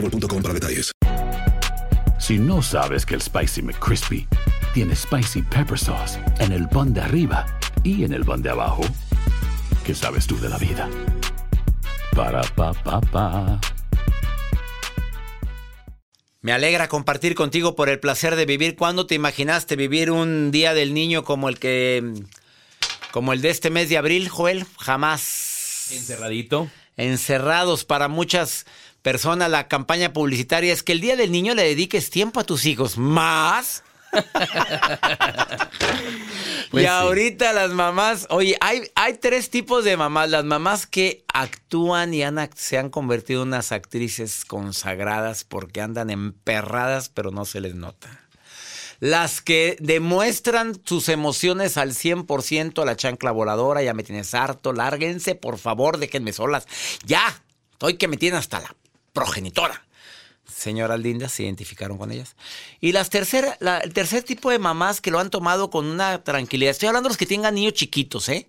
boostmobile.com para detalles. Si no sabes que el Spicy McCrispy tiene Spicy Pepper Sauce en el pan de arriba y en el pan de abajo, ¿qué sabes tú de la vida? Para, pa, pa, pa. Me alegra compartir contigo por el placer de vivir. ¿Cuándo te imaginaste vivir un día del niño como el que como el de este mes de abril, Joel? Jamás. Encerradito. Encerrados para muchas personas la campaña publicitaria es que el día del niño le dediques tiempo a tus hijos. ¿Más? Pues y sí. ahorita las mamás, oye, hay, hay tres tipos de mamás. Las mamás que actúan y han, se han convertido en unas actrices consagradas porque andan emperradas, pero no se les nota. Las que demuestran sus emociones al 100% a la chancla voladora, ya me tienes harto, lárguense, por favor, déjenme solas. Ya, estoy que me tienen hasta la progenitora. Señoras lindas, se identificaron con ellas. Y las tercer, la- el tercer tipo de mamás que lo han tomado con una tranquilidad. Estoy hablando de los que tengan niños chiquitos, ¿eh?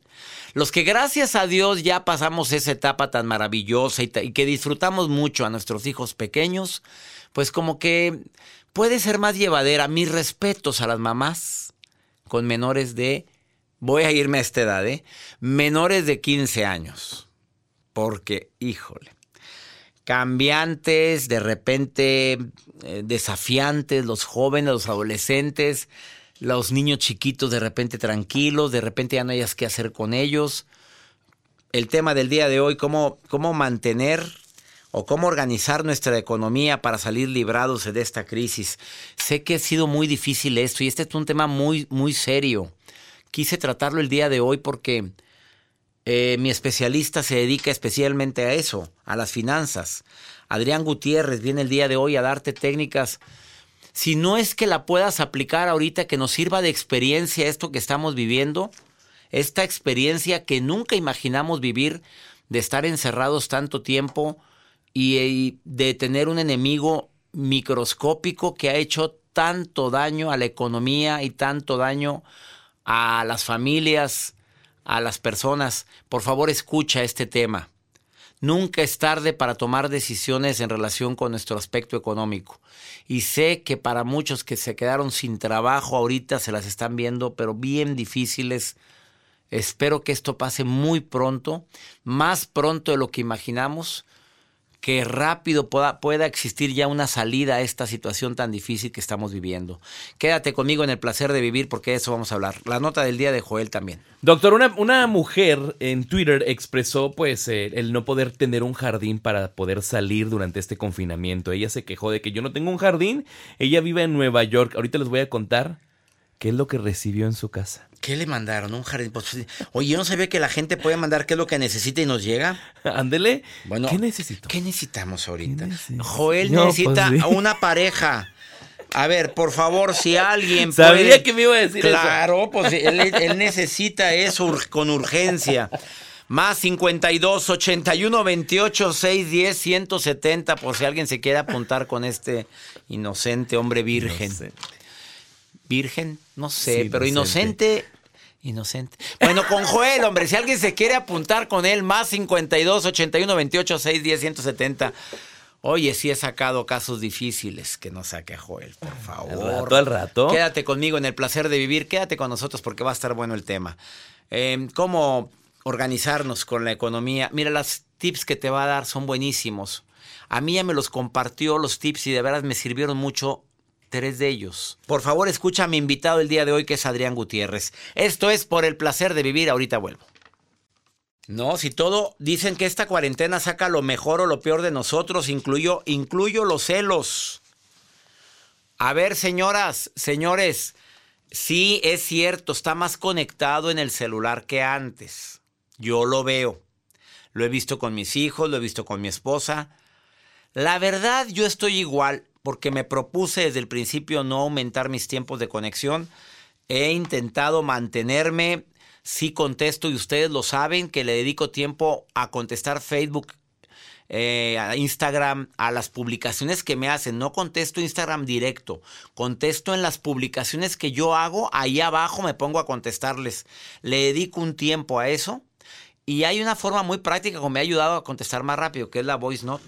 Los que gracias a Dios ya pasamos esa etapa tan maravillosa y, y que disfrutamos mucho a nuestros hijos pequeños, pues como que puede ser más llevadera. Mis respetos a las mamás con menores de, voy a irme a esta edad, ¿eh? Menores de 15 años. Porque, híjole cambiantes, de repente eh, desafiantes, los jóvenes, los adolescentes, los niños chiquitos de repente tranquilos, de repente ya no hayas qué hacer con ellos. El tema del día de hoy, cómo, cómo mantener o cómo organizar nuestra economía para salir librados de esta crisis. Sé que ha sido muy difícil esto y este es un tema muy, muy serio. Quise tratarlo el día de hoy porque eh, mi especialista se dedica especialmente a eso, a las finanzas. Adrián Gutiérrez viene el día de hoy a darte técnicas. Si no es que la puedas aplicar ahorita, que nos sirva de experiencia esto que estamos viviendo, esta experiencia que nunca imaginamos vivir, de estar encerrados tanto tiempo y, y de tener un enemigo microscópico que ha hecho tanto daño a la economía y tanto daño a las familias, a las personas, por favor escucha este tema. Nunca es tarde para tomar decisiones en relación con nuestro aspecto económico. Y sé que para muchos que se quedaron sin trabajo ahorita se las están viendo, pero bien difíciles. Espero que esto pase muy pronto, más pronto de lo que imaginamos, que rápido pueda, pueda existir ya una salida a esta situación tan difícil que estamos viviendo. Quédate conmigo en el placer de vivir porque de eso vamos a hablar. La nota del día de Joel también. Doctor, una, una mujer en Twitter expresó pues eh, el no poder tener un jardín para poder salir durante este confinamiento. Ella se quejó de que yo no tengo un jardín. Ella vive en Nueva York. Ahorita les voy a contar qué es lo que recibió en su casa. ¿Qué le mandaron? Un jardín. Pues, oye, yo no sabía que la gente puede mandar qué es lo que necesita y nos llega. Ándele. Bueno, ¿Qué necesito? ¿Qué necesitamos ahorita? ¿Qué necesito? Joel No, necesita pues, sí. una pareja. A ver, por favor, si alguien Sabía puede- que me iba a decir eso. Claro, pues él, él necesita eso con urgencia. Más 52 81 28 610 170 por si alguien se quiere apuntar con este inocente hombre virgen. Inocente. Virgen, no sé, Sí, pero inocente. inocente. Bueno, con Joel, hombre, si alguien se quiere apuntar con él, más 52 81 28 610 170. Oye, sí he sacado casos difíciles que no saque a Joel, por favor. Al rato, al rato. Quédate conmigo en el placer de vivir, quédate con nosotros porque va a estar bueno el tema. Eh, ¿Cómo organizarnos con la economía? Mira, los tips que te va a dar son buenísimos. A mí ya me los compartió los tips y de veras me sirvieron mucho tres de ellos. Por favor, escucha a mi invitado el día de hoy que es Adrián Gutiérrez. Esto es por el placer de vivir. Ahorita vuelvo. No, si todo dicen que esta cuarentena saca lo mejor o lo peor de nosotros, incluyo, incluyo los celos. A ver, señoras, señores, sí es cierto, está más conectado en el celular que antes. Yo lo veo. Lo he visto con mis hijos, lo he visto con mi esposa. La verdad, yo estoy igual porque me propuse desde el principio no aumentar mis tiempos de conexión. He intentado mantenerme sí contesto y ustedes lo saben que le dedico tiempo a contestar Facebook, eh, a Instagram, a las publicaciones que me hacen. No contesto Instagram directo, contesto en las publicaciones que yo hago, ahí abajo me pongo a contestarles. Le dedico un tiempo a eso. Y hay una forma muy práctica que me ha ayudado a contestar más rápido, que es la voice note.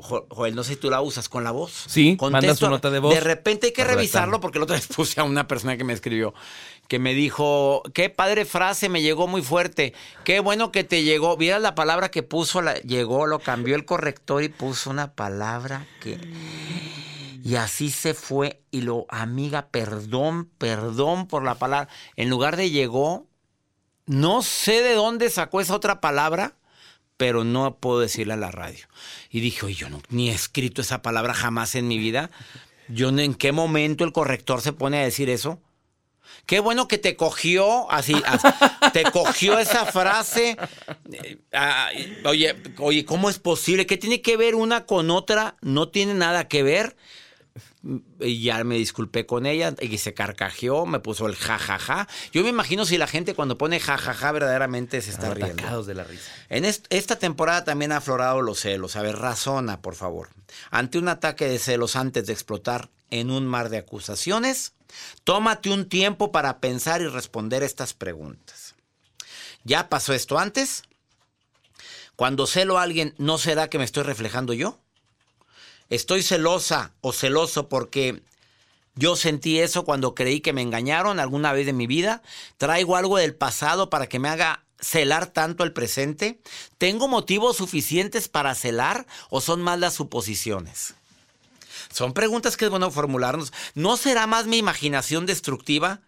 Joel, no sé si tú la usas con la voz. Sí, manda su nota de voz. De repente hay que revisarlo porque la otra vez puse a una persona que me escribió que me dijo, qué padre frase, me llegó muy fuerte. Qué bueno que te llegó. Vieras la palabra que puso, la, llegó, lo cambió el corrector y puso una palabra que... Y así se fue. Y lo, amiga, perdón, perdón por la palabra. En lugar de llegó, no sé de dónde sacó esa otra palabra pero no puedo decirle a la radio. Y dije, oye, yo no, ni he escrito esa palabra jamás en mi vida. Yo en qué momento el corrector se pone a decir eso. Qué bueno que te cogió, así, te cogió esa frase. Eh, oye, oye, ¿cómo es posible? ¿Qué tiene que ver una con otra? No tiene nada que ver. Y ya me disculpé con ella y se carcajeó, me puso el jajaja. Yo me imagino si la gente cuando pone jajaja verdaderamente se está riendo. de la risa. En esta temporada también ha aflorado los celos. A ver, razona, por favor. Ante un ataque de celos antes de explotar en un mar de acusaciones, tómate un tiempo para pensar y responder estas preguntas. ¿Ya pasó esto antes? Cuando celo a alguien, ¿no será que me estoy reflejando yo? Estoy celosa o celoso porque yo sentí eso cuando creí que me engañaron alguna vez de mi vida. Traigo algo del pasado para que me haga celar tanto el presente. ¿Tengo motivos suficientes para celar o son más las suposiciones? Son preguntas que es bueno formularnos. ¿No será más mi imaginación destructiva?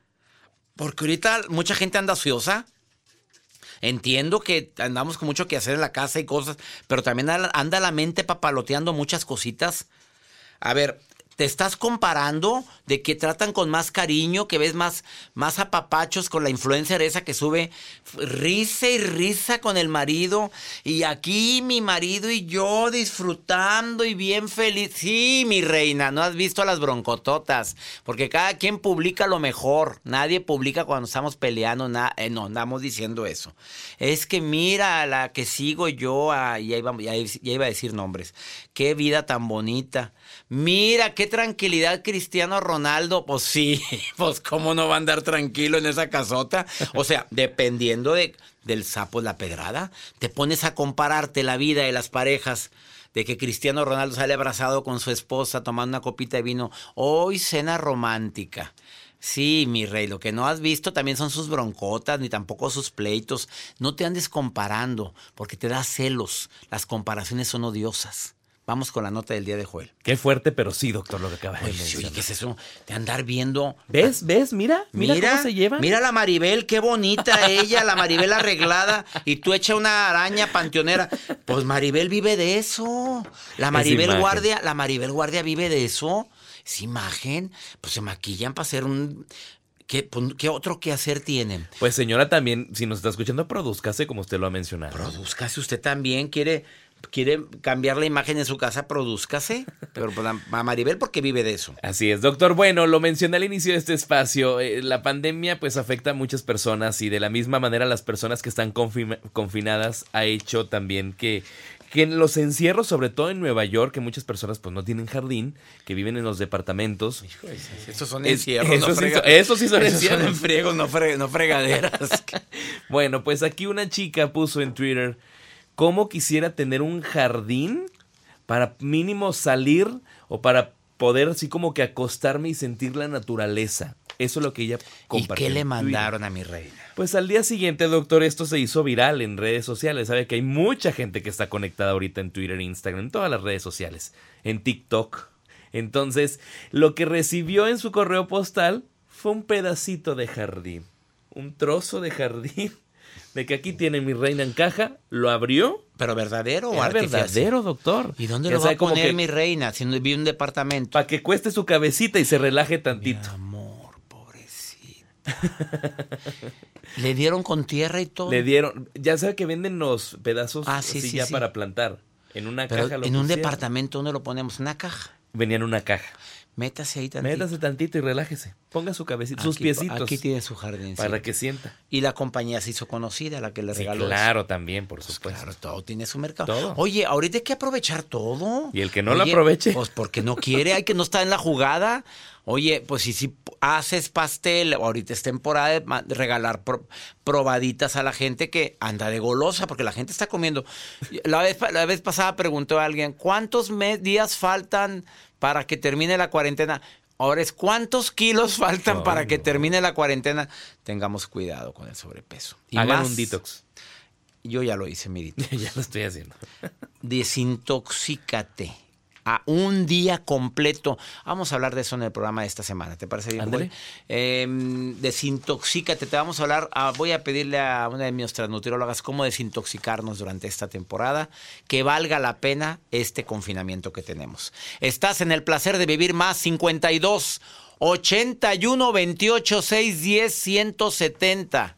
Porque ahorita mucha gente anda ociosa. Entiendo que andamos con mucho que hacer en la casa y cosas, pero también anda la mente papaloteando muchas cositas. A ver, te estás comparando de que tratan con más cariño, que ves más, más apapachos con la influencer esa que sube risa y risa con el marido. Y aquí mi marido y yo disfrutando y bien feliz. Sí, mi reina, no has visto a las broncototas. Porque cada quien publica lo mejor. Nadie publica cuando estamos peleando. Eh, no, andamos diciendo eso. Es que mira la que sigo yo. Ah, ya, iba, ya iba a decir nombres. Qué vida tan bonita. Mira, qué tranquilidad Cristiano Ronaldo. Pues sí, pues cómo no va a andar tranquilo en esa casota. O sea, dependiendo de, del sapo la pedrada, te pones a compararte la vida de las parejas de que Cristiano Ronaldo sale abrazado con su esposa tomando una copita de vino. Hoy cena romántica. Sí, mi rey, lo que no has visto también son sus broncotas, ni tampoco sus pleitos. No te andes comparando, porque te da celos. Las comparaciones son odiosas. Vamos con la nota del día de Joel. Qué fuerte, pero sí, doctor, lo que acaba de decir. ¿qué es eso? De andar viendo. ¿Ves? ¿Ves? Mira, mira, cómo se lleva. Mira la Maribel, qué bonita ella, la Maribel arreglada, y tú echa una araña panteonera. Pues Maribel vive de eso. La Maribel Guardia, la Maribel Guardia vive de eso. Es imagen. Pues se maquillan para hacer un. ¿Qué, ¿Qué, otro que hacer tienen? Pues señora, también, si nos está escuchando, produzcase como usted lo ha mencionado. Produzcase, usted también quiere quiere cambiar la imagen en su casa, produzcase. Pero pues, a Maribel porque vive de eso. Así es, doctor. Bueno, lo mencioné al inicio de este espacio. Eh, la pandemia pues afecta a muchas personas y de la misma manera las personas que están confinadas ha hecho también que que en los encierros, sobre todo en Nueva York, que muchas personas pues no tienen jardín, que viven en los departamentos. Hijo, esos son encierros, eso, no sí, son encierros. Son no, no fregaderas. bueno, pues aquí una chica puso en Twitter cómo quisiera tener un jardín para mínimo salir o para poder así como que acostarme y sentir la naturaleza. Eso es lo que ella ¿Y compartió. qué le mandaron a mi reina? Pues al día siguiente, doctor, esto se hizo viral en redes sociales. Sabe que hay mucha gente que está conectada ahorita en Twitter, Instagram, en todas las redes sociales, en TikTok. Entonces, lo que recibió en su correo postal fue un pedacito de jardín, un trozo de jardín, de que aquí tiene mi reina en caja, lo abrió. ¿Pero verdadero o artificial? verdadero, doctor. ¿Y dónde lo va a poner que mi reina? Si no vi un departamento. Para que cueste su cabecita y se relaje Mi tantito. amor, pobrecita. Le dieron con tierra y todo. Le dieron, ya sabe que venden los pedazos Ah, sí, así sí, ya sí. para plantar. En una Pero caja lo en un departamento, ¿dónde lo ponemos? En una caja. Venía en una caja. Métase ahí tantito. Métase tantito y relájese. Ponga su cabecita, sus piecitos. Aquí tiene su jardín. Para que sienta. Y la compañía se hizo conocida, la que le Sí, regaló. eso. claro, también, por Pues supuesto. claro, todo tiene su mercado. Todo. Oye, ahorita hay que aprovechar todo. Y el que no lo aproveche. Pues porque no quiere, hay que no está en la jugada. Oye, pues si, si haces pastel, ahorita es temporada de regalar pro- probaditas a la gente que anda de golosa, porque la gente está comiendo. La vez, la vez pasada preguntó a alguien, ¿cuántos días faltan para que termine la cuarentena? Ahora es, ¿cuántos kilos faltan para que termine la cuarentena? Tengamos cuidado con el sobrepeso. Y Hagan más, un detox. Yo ya lo hice, mi detox. ya lo estoy haciendo. Desintoxícate. A un día completo. Vamos a hablar de eso en el programa de esta semana. ¿Te parece bien? Eh, desintoxícate. Te vamos a hablar. ah, voy a pedirle a una de nuestras nutriólogas cómo desintoxicarnos durante esta temporada. Que valga la pena este confinamiento que tenemos. Estás en el placer de vivir más 52 81 28 610 170.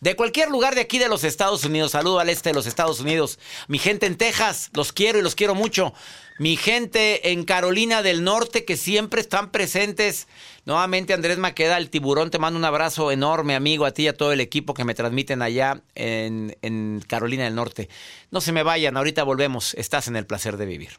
De cualquier lugar de aquí de los Estados Unidos, saludo al este de los Estados Unidos. Mi gente en Texas, los quiero y los quiero mucho. Mi gente en Carolina del Norte, que siempre están presentes. Nuevamente, Andrés Maqueda, el tiburón, te mando un abrazo enorme, amigo, a ti y a todo el equipo que me transmiten allá en, en Carolina del Norte. No se me vayan, ahorita volvemos. Estás en el placer de vivir.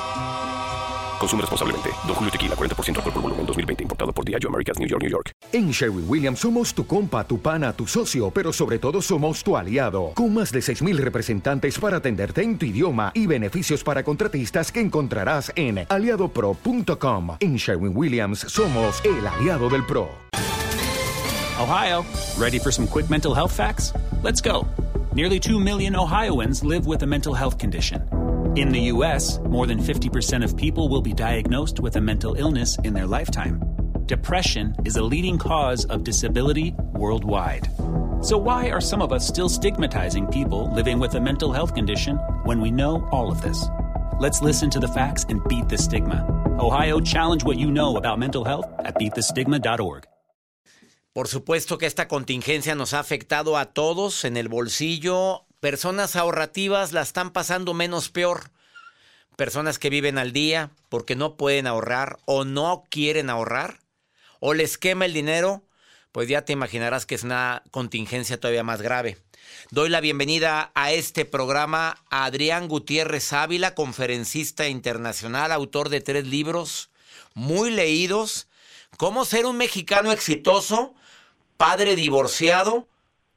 Consume responsablemente. Don Julio Tequila, 40% alcohol por volumen, 2020. Importado por Diageo Americas, New York, New York. En Sherwin Williams somos tu compa, tu pana, tu socio, pero sobre todo somos tu aliado, con más de 6.000 representantes para atenderte en tu idioma y beneficios para contratistas que encontrarás en aliadopro.com. En Sherwin Williams somos el aliado del PRO. Ohio, ready for some quick mental health facts? Let's go. Nearly 2 million Ohioans live with a mental health condition. In the U.S., more than 50% of people will be diagnosed with a mental illness in their lifetime. Depression is a leading cause of disability worldwide. So, why are some of us still stigmatizing people living with a mental health condition when we know all of this? Let's listen to the facts and beat the stigma. Ohio, challenge what you know about mental health at beatthestigma.org. Por supuesto que esta contingencia nos ha afectado a todos en el bolsillo. Personas ahorrativas la están pasando menos peor. Personas que viven al día porque no pueden ahorrar o no quieren ahorrar o les quema el dinero, pues ya te imaginarás que es una contingencia todavía más grave. Doy la bienvenida a este programa a Adrián Gutiérrez Ávila, conferencista internacional, autor de tres libros muy leídos. Cómo ser un mexicano exitoso, padre divorciado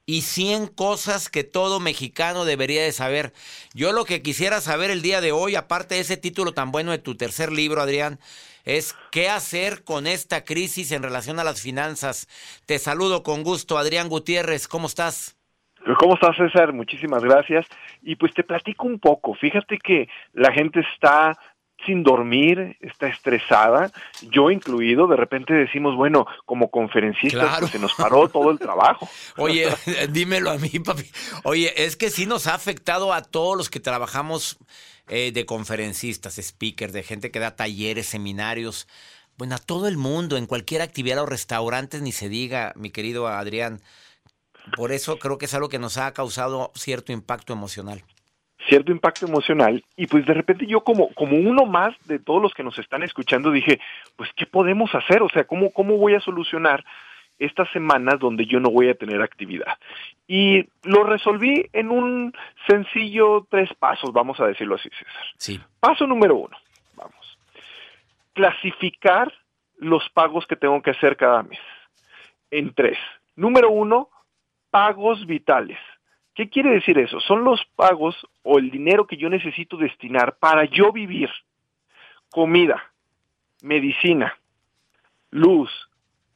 y 100 cosas que todo mexicano debería de saber. Yo lo que quisiera saber el día de hoy, aparte de ese título tan bueno de tu tercer libro, Adrián, es qué hacer con esta crisis en relación a las finanzas. Te saludo con gusto, Adrián Gutiérrez, ¿cómo estás? ¿Cómo estás, César? Muchísimas gracias. Y pues te platico un poco. Fíjate que la gente está sin dormir, está estresada, yo incluido, de repente decimos, bueno, como conferencistas pues, se nos paró todo el trabajo. Oye, dímelo a mí, papi. Oye, es que sí nos ha afectado a todos los que trabajamos eh, de conferencistas, speakers, de gente que da talleres, seminarios. Bueno, a todo el mundo, en cualquier actividad o restaurantes, ni se diga, mi querido Adrián. Por eso creo que es algo que nos ha causado cierto impacto emocional cierto impacto emocional y pues de repente yo como, como uno más de todos los que nos están escuchando dije, pues ¿qué podemos hacer? O sea, ¿cómo, cómo voy a solucionar estas semanas donde yo no voy a tener actividad? Y lo resolví en un sencillo tres pasos, vamos a decirlo así, César. Sí. Paso número uno, vamos. Clasificar los pagos que tengo que hacer cada mes en tres. Número uno, pagos vitales. ¿Qué quiere decir eso? Son los pagos o el dinero que yo necesito destinar para yo vivir. Comida, medicina, luz,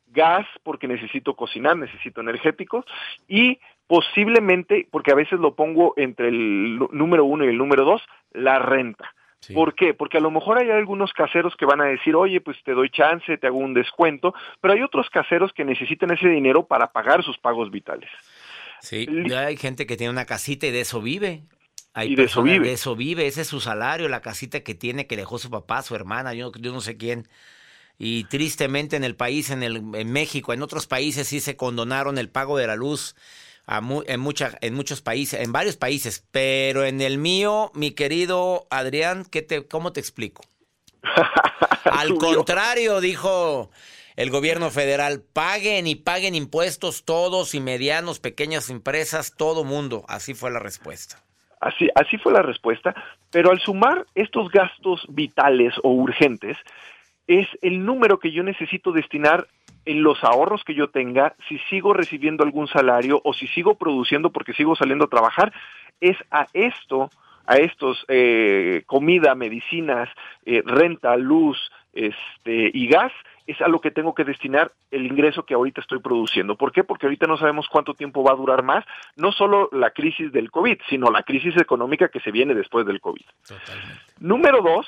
gas, porque necesito cocinar, necesito energéticos, y posiblemente, porque a veces lo pongo entre el número uno y el número dos, la renta. ¿Por qué? Porque a lo mejor hay algunos caseros que van a decir, oye, pues te doy chance, te hago un descuento, pero hay otros caseros que necesitan ese dinero para pagar sus pagos vitales. Sí, hay gente que tiene una casita y de eso vive. Hay y de eso vive. De eso vive, ese es su salario, la casita que tiene, que dejó su papá, su hermana, yo, yo no sé quién. Y tristemente en el país, en, el, en México, en otros países sí se condonaron el pago de la luz a en, mucha, en muchos países, en varios países, pero en el mío, mi querido Adrián, ¿qué te, ¿cómo te explico? Al contrario, dijo el gobierno federal, paguen y paguen impuestos todos y medianos, pequeñas empresas, todo mundo. Así fue la respuesta. Así, así fue la respuesta, pero al sumar estos gastos vitales o urgentes, es el número que yo necesito destinar en los ahorros que yo tenga, si sigo recibiendo algún salario o si sigo produciendo porque sigo saliendo a trabajar, es a esto, a estos eh, comida, medicinas, eh, renta, luz este, y gas, es a lo que tengo que destinar el ingreso que ahorita estoy produciendo. ¿Por qué? Porque ahorita no sabemos cuánto tiempo va a durar más, no solo la crisis del COVID, sino la crisis económica que se viene después del COVID. Número dos,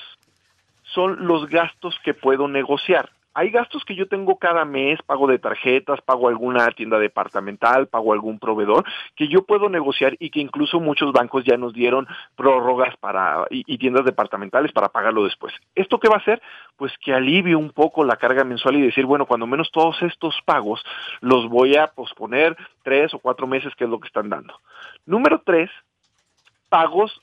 son los gastos que puedo negociar hay gastos que yo tengo cada mes, pago de tarjetas, pago alguna tienda departamental, pago algún proveedor, que yo puedo negociar y que incluso muchos bancos ya nos dieron prórrogas para y, tiendas departamentales para pagarlo después. ¿Esto qué va a hacer? Pues que alivie un poco la carga mensual y decir, bueno, cuando menos todos estos pagos los voy a posponer tres o cuatro meses, que es lo que están dando. Número tres, pagos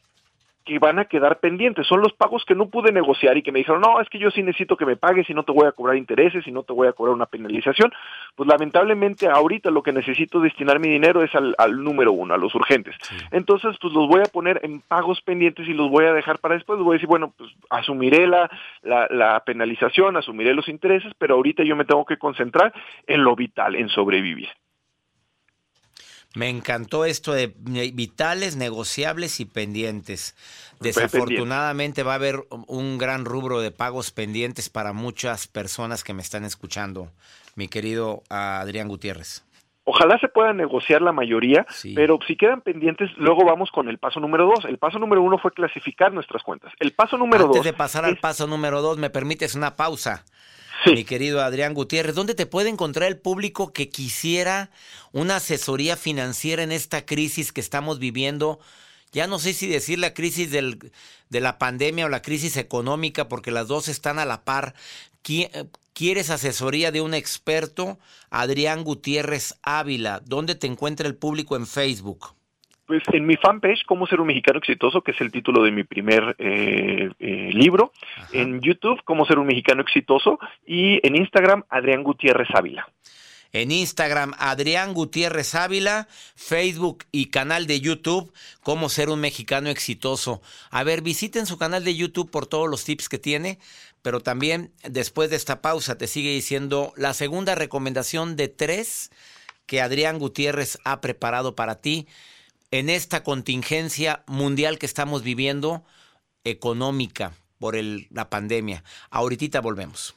que van a quedar pendientes. Son los pagos que no pude negociar y que me dijeron, no, es que yo sí necesito que me pagues y no te voy a cobrar intereses y no te voy a cobrar una penalización. Pues lamentablemente ahorita lo que necesito destinar mi dinero es al, número uno, a los urgentes. Entonces, pues los voy a poner en pagos pendientes y los voy a dejar para después. voy a decir, bueno, pues asumiré la, la, la penalización, asumiré los intereses, pero ahorita yo me tengo que concentrar en lo vital, en sobrevivir. Me encantó esto de vitales, negociables y pendientes. Desafortunadamente va a haber un gran rubro de pagos pendientes para muchas personas que me están escuchando, mi querido Adrián Gutiérrez. Ojalá se pueda negociar la mayoría, pero si quedan pendientes, luego vamos con el paso número dos. El paso número uno fue clasificar nuestras cuentas. El paso número dos. Antes de pasar al paso número dos, me permites una pausa mi querido Adrián Gutiérrez, ¿dónde te puede encontrar el público que quisiera una asesoría financiera en esta crisis que estamos viviendo? Ya no sé si decir la crisis del, de la pandemia o la crisis económica, porque las dos están a la par. ¿Quieres asesoría de un experto? Adrián Gutiérrez Ávila. ¿Dónde te encuentra el público en Facebook? Pues en mi fanpage, Cómo ser un mexicano exitoso, que es el título de mi primer eh, eh, libro. En YouTube, Cómo ser un mexicano exitoso. Y en Instagram, Adrián Gutiérrez Ávila. En Instagram, Adrián Gutiérrez Ávila, Facebook y canal de YouTube, Cómo ser un mexicano exitoso. A ver, visiten su canal de YouTube por todos los tips que tiene, pero también después de esta pausa te sigue diciendo la segunda recomendación de tres que Adrián Gutiérrez ha preparado para ti en esta contingencia mundial que estamos viviendo económica por la pandemia. Ahorita volvemos.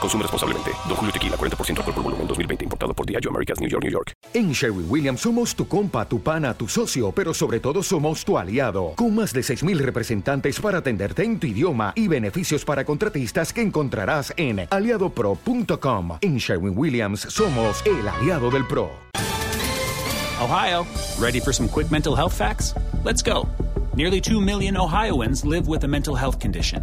Consume responsablemente. Don Julio Tequila, 40% alcohol por volumen, 2020. Importado por Diageo Americas, New York, New York. En Sherwin Williams somos tu compa, tu pana, tu socio, pero sobre todo somos tu aliado. Con más de 6.000 representantes para atenderte en tu idioma y beneficios para contratistas que encontrarás en aliadopro.com. En Sherwin Williams somos el aliado del PRO. Ohio, ready for some quick mental health facts? Let's go. Nearly 2 million Ohioans live with a mental health condition.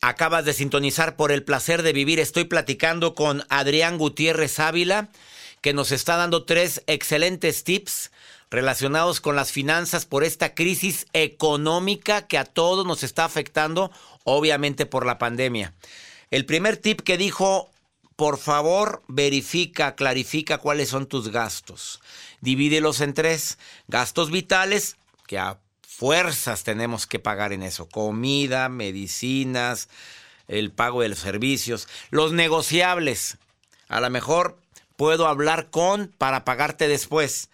Acabas de sintonizar por el placer de vivir. Estoy platicando con Adrián Gutiérrez Ávila, que nos está dando tres excelentes tips relacionados con las finanzas por esta crisis económica que a todos nos está afectando, obviamente por la pandemia. El primer tip que dijo, por favor, verifica, clarifica cuáles son tus gastos. Divídelos en tres. Gastos vitales, que fuerzas tenemos que pagar en eso. Comida, medicinas, el pago de los servicios. Los negociables. A lo mejor puedo hablar con para pagarte después.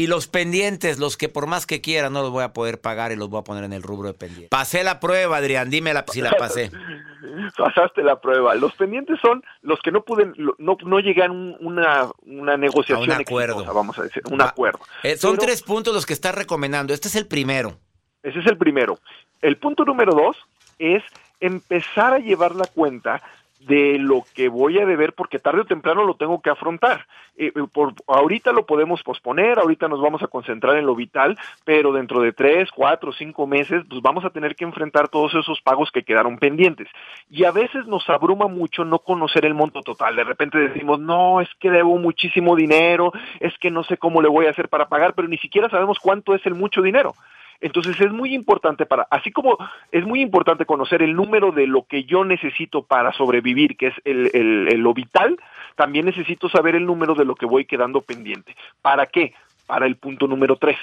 Y los pendientes, los que por más que quiera no los voy a poder pagar y los voy a poner en el rubro de pendientes. Pasé la prueba, Adrián, dime si la pasé. Pasaste la prueba. Los pendientes son los que no pueden, no, no llegan a una, una negociación. A un acuerdo. Exitosa, vamos a decir, un acuerdo. Eh, son Pero, tres puntos los que estás recomendando. Este es el primero. Ese es el primero. El punto número dos es empezar a llevar la cuenta de lo que voy a deber porque tarde o temprano lo tengo que afrontar. Eh, por, ahorita lo podemos posponer, ahorita nos vamos a concentrar en lo vital, pero dentro de tres, cuatro, cinco meses, pues vamos a tener que enfrentar todos esos pagos que quedaron pendientes. Y a veces nos abruma mucho no conocer el monto total. De repente decimos, no, es que debo muchísimo dinero, es que no sé cómo le voy a hacer para pagar, pero ni siquiera sabemos cuánto es el mucho dinero. Entonces es muy importante para, así como es muy importante conocer el número de lo que yo necesito para sobrevivir, que es el, el, el, lo vital, también necesito saber el número de lo que voy quedando pendiente. ¿Para qué? Para el punto número tres.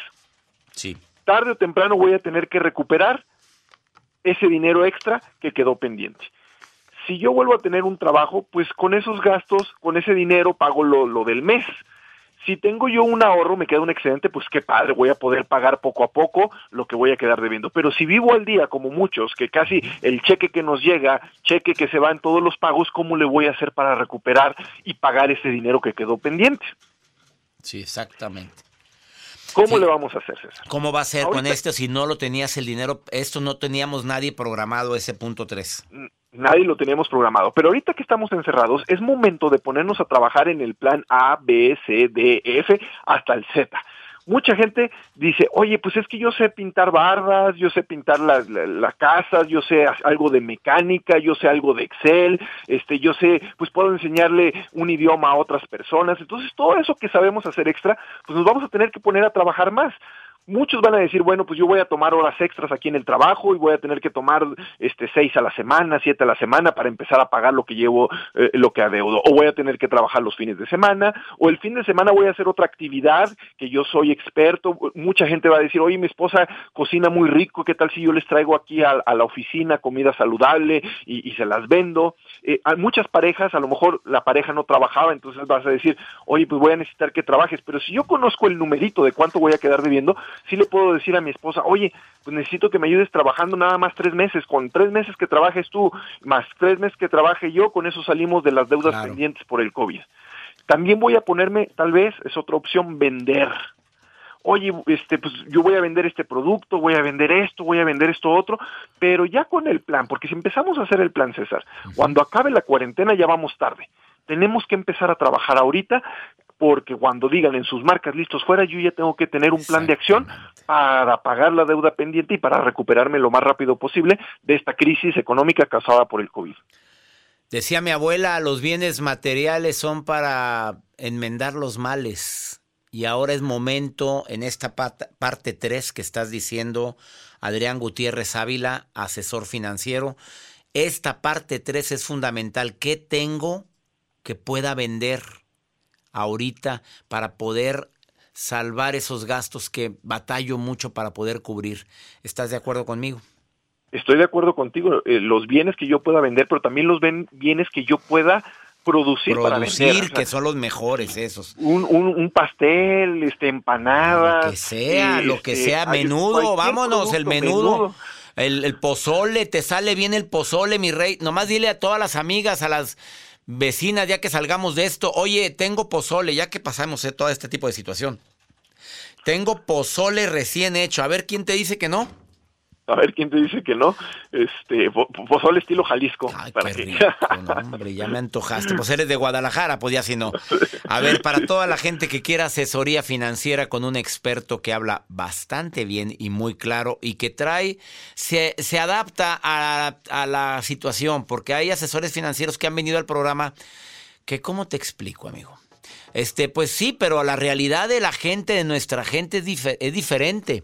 Sí. Tarde o temprano voy a tener que recuperar ese dinero extra que quedó pendiente. Si yo vuelvo a tener un trabajo, pues con esos gastos, con ese dinero pago lo, lo del mes si tengo yo un ahorro, me queda un excedente, pues qué padre, voy a poder pagar poco a poco lo que voy a quedar debiendo. Pero si vivo al día, como muchos, que casi el cheque que nos llega, cheque que se va en todos los pagos, ¿cómo le voy a hacer para recuperar y pagar ese dinero que quedó pendiente? Sí, exactamente. ¿Cómo sí. le vamos a hacer, César? ¿Cómo va a ser Ahorita, con esto si no lo tenías el dinero? Esto no teníamos nadie programado ese punto 3. Nadie lo teníamos programado. Pero ahorita que estamos encerrados, es momento de ponernos a trabajar en el plan A, B, C, D, F, hasta el Z. Mucha gente dice, oye, pues es que yo sé pintar bardas, yo sé pintar las la, la casas, yo sé algo de mecánica, yo sé algo de Excel, este, yo sé, pues puedo enseñarle un idioma a otras personas. Entonces, todo eso que sabemos hacer extra, pues nos vamos a tener que poner a trabajar más. Muchos van a decir, bueno, pues yo voy a tomar horas extras aquí en el trabajo y voy a tener que tomar este seis a la semana, siete a la semana para empezar a pagar lo que llevo, eh, lo que adeudo. O voy a tener que trabajar los fines de semana, o el fin de semana voy a hacer otra actividad que yo soy experto. Mucha gente va a decir, oye, mi esposa cocina muy rico, ¿qué tal si yo les traigo aquí a, la oficina comida saludable y, y se las vendo? Eh, muchas parejas, a lo mejor la pareja no trabajaba, entonces vas a decir, oye, pues voy a necesitar que trabajes, pero si yo conozco el numerito de cuánto voy a quedar debiendo, sí le puedo decir a mi esposa, oye, pues necesito que me ayudes trabajando nada más tres meses, con tres meses que trabajes tú, más tres meses que trabaje yo, con eso salimos de las deudas pendientes por el COVID. También voy a ponerme, tal vez, es otra opción, vender. Oye, este, pues yo voy a vender este producto, voy a vender esto, voy a vender esto otro, pero ya con el plan, porque si empezamos a hacer el plan, César, cuando acabe la cuarentena ya vamos tarde. Tenemos que empezar a trabajar ahorita porque cuando digan en sus marcas listos fuera, yo ya tengo que tener un plan de acción para pagar la deuda pendiente y para recuperarme lo más rápido posible de esta crisis económica causada por el COVID. Decía mi abuela, los bienes materiales son para enmendar los males. Y ahora es momento en esta parte 3 que estás diciendo, Adrián Gutiérrez Ávila, asesor financiero. Esta parte 3 es fundamental. ¿Qué tengo que pueda vender ahorita para poder salvar esos gastos que batallo mucho para poder cubrir? ¿Estás de acuerdo conmigo? Estoy de acuerdo contigo. Eh, los bienes que yo pueda vender, pero también los bienes que yo pueda producir, para vender. que son los mejores esos. Un, un, pastel, este, empanada. Lo que sea, lo que este, sea, menudo, vámonos, el menudo. El, el, pozole, te sale bien el pozole, mi rey. Nomás dile a todas las amigas, a las vecinas, ya que salgamos de esto, oye, tengo pozole, ya que pasamos de todo este tipo de situación. Tengo pozole recién hecho. A ver quién te dice que no a ver quién te dice que no, este, pozole estilo Jalisco. Ay, para qué rico, hombre, ya me antojaste. Pues eres de Guadalajara, pues ya si no. A ver, para toda la gente que quiera asesoría financiera con un experto que habla bastante bien y muy claro y que trae, se, se adapta a, a la situación, porque hay asesores financieros que han venido al programa que, ¿cómo te explico, amigo? Este, pues sí, pero la realidad de la gente, de nuestra gente es, es diferente.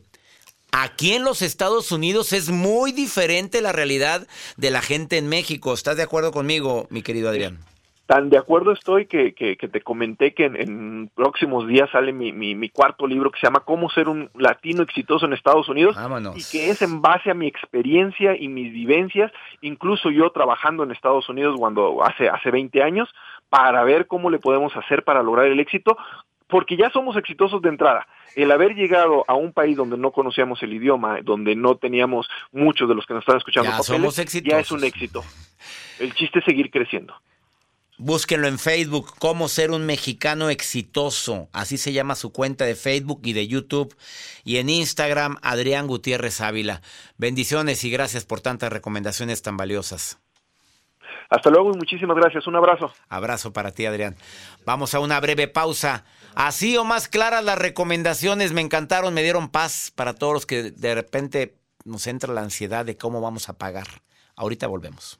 Aquí en los Estados Unidos es muy diferente la realidad de la gente en México. ¿Estás de acuerdo conmigo, mi querido Adrián? Tan de acuerdo estoy que, que, te comenté que en, próximos días sale mi, mi, cuarto libro que se llama Cómo ser un latino exitoso en Estados Unidos y que es en base a mi experiencia y mis vivencias, incluso yo trabajando en Estados Unidos cuando hace, hace 20 años, para ver cómo le podemos hacer para lograr el éxito, porque ya somos exitosos de entrada el haber llegado a un país donde no conocíamos el idioma, donde no teníamos muchos de los que nos están escuchando ya, somos ya es un éxito. El chiste es seguir creciendo. Búsquenlo en Facebook, cómo ser un mexicano exitoso. Así se llama su cuenta de Facebook y de YouTube. Y en Instagram, Adrián Gutiérrez Ávila. Bendiciones y gracias por tantas recomendaciones tan valiosas. Hasta luego y muchísimas gracias. Un abrazo. Abrazo para ti, Adrián. Vamos a una breve pausa. Así o más claras las recomendaciones me encantaron, me dieron paz para todos los que de repente nos entra la ansiedad de cómo vamos a pagar. Ahorita volvemos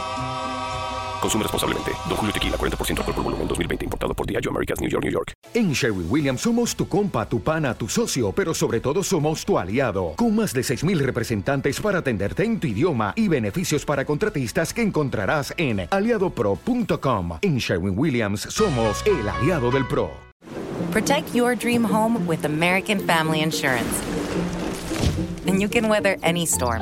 Consume responsablemente. Don Julio Tequila, 40% alcohol por volumen, 2020. Importado por Diageo Americas, New York, New York. En Sherwin-Williams somos tu compa, tu pana, tu socio, pero sobre todo somos tu aliado. Con más de 6.000 representantes para atenderte en tu idioma y beneficios para contratistas que encontrarás en aliadopro.com. En Sherwin-Williams somos el aliado del PRO. Protect your dream home with American Family Insurance. And you can weather any storm.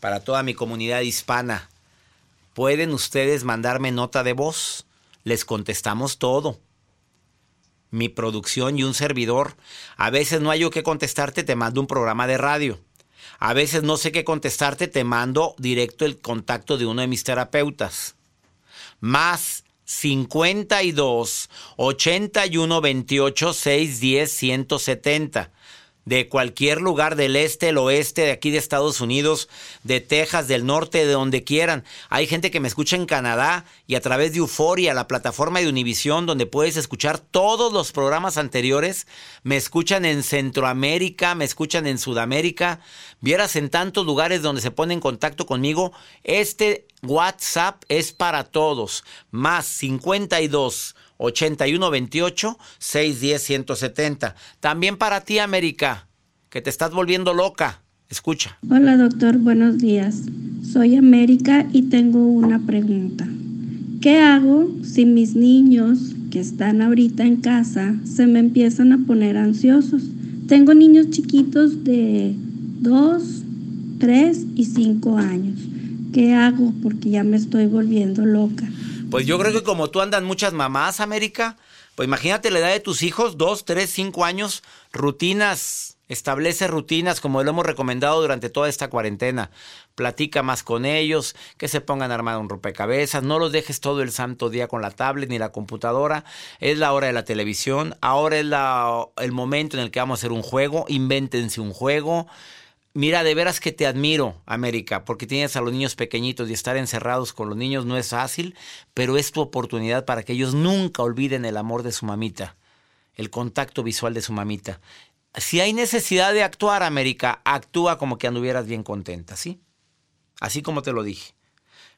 Para toda mi comunidad hispana. Pueden ustedes mandarme nota de voz. Les contestamos todo. Mi producción y un servidor. A veces no hay yo que contestarte, te mando un programa de radio. A veces no sé qué contestarte, te mando directo el contacto de uno de mis terapeutas. Más 52 81 28 610 170 de cualquier lugar del este, el oeste, de aquí de Estados Unidos, de Texas, del norte, de donde quieran. Hay gente que me escucha en Canadá y a través de Euforia, la plataforma de Univisión, donde puedes escuchar todos los programas anteriores. Me escuchan en Centroamérica, me escuchan en Sudamérica. Vieras en tantos lugares donde se pone en contacto conmigo. Este WhatsApp es para todos. Más 52 8128 610 170. También para ti, América, que te estás volviendo loca. Escucha. Hola, doctor. Buenos días. Soy América y tengo una pregunta. ¿Qué hago si mis niños que están ahorita en casa se me empiezan a poner ansiosos? Tengo niños chiquitos de 2, 3 y 5 años. ¿Qué hago? Porque ya me estoy volviendo loca. Pues yo creo que como tú andan muchas mamás, América, pues imagínate la edad de tus hijos, dos, tres, cinco años, rutinas, establece rutinas como lo hemos recomendado durante toda esta cuarentena. Platica más con ellos, que se pongan a armar un rompecabezas, no los dejes todo el santo día con la tablet ni la computadora. Es la hora de la televisión, ahora es la, el momento en el que vamos a hacer un juego, invéntense un juego. Mira, de veras que te admiro, América, porque tienes a los niños pequeñitos y estar encerrados con los niños no es fácil, pero es tu oportunidad para que ellos nunca olviden el amor de su mamita, el contacto visual de su mamita. Si hay necesidad de actuar, América, actúa como que anduvieras bien contenta, ¿sí? Así como te lo dije.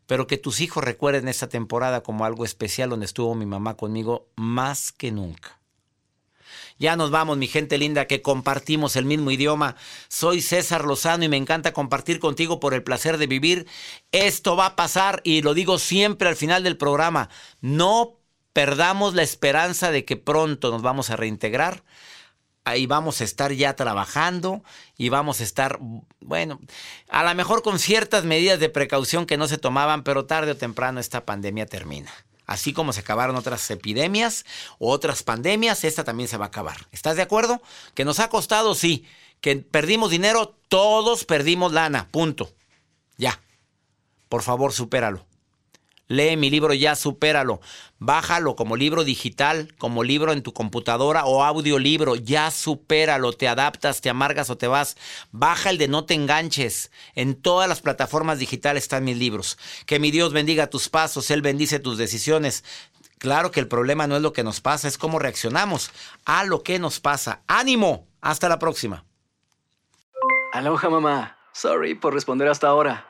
Pero que tus hijos recuerden esta temporada como algo especial donde estuvo mi mamá conmigo más que nunca. Ya nos vamos, mi gente linda, que compartimos el mismo idioma. Soy César Lozano y me encanta compartir contigo por el placer de vivir. Esto va a pasar y lo digo siempre al final del programa. No perdamos la esperanza de que pronto nos vamos a reintegrar. Ahí vamos a estar ya trabajando y vamos a estar, bueno, a lo mejor con ciertas medidas de precaución que no se tomaban, pero tarde o temprano esta pandemia termina. Así como se acabaron otras epidemias o otras pandemias, esta también se va a acabar. ¿Estás de acuerdo? Que nos ha costado, sí. Que perdimos dinero, todos perdimos lana. Punto. Ya. Por favor, supéralo. Lee mi libro ya, supéralo. Bájalo como libro digital, como libro en tu computadora o audiolibro. Ya supéralo. Te adaptas, te amargas o te vas. Baja el de no te enganches. En todas las plataformas digitales están mis libros. Que mi Dios bendiga tus pasos. Él bendice tus decisiones. Claro que el problema no es lo que nos pasa, es cómo reaccionamos a lo que nos pasa. ¡Ánimo! Hasta la próxima. Aloha mamá. Sorry por responder hasta ahora.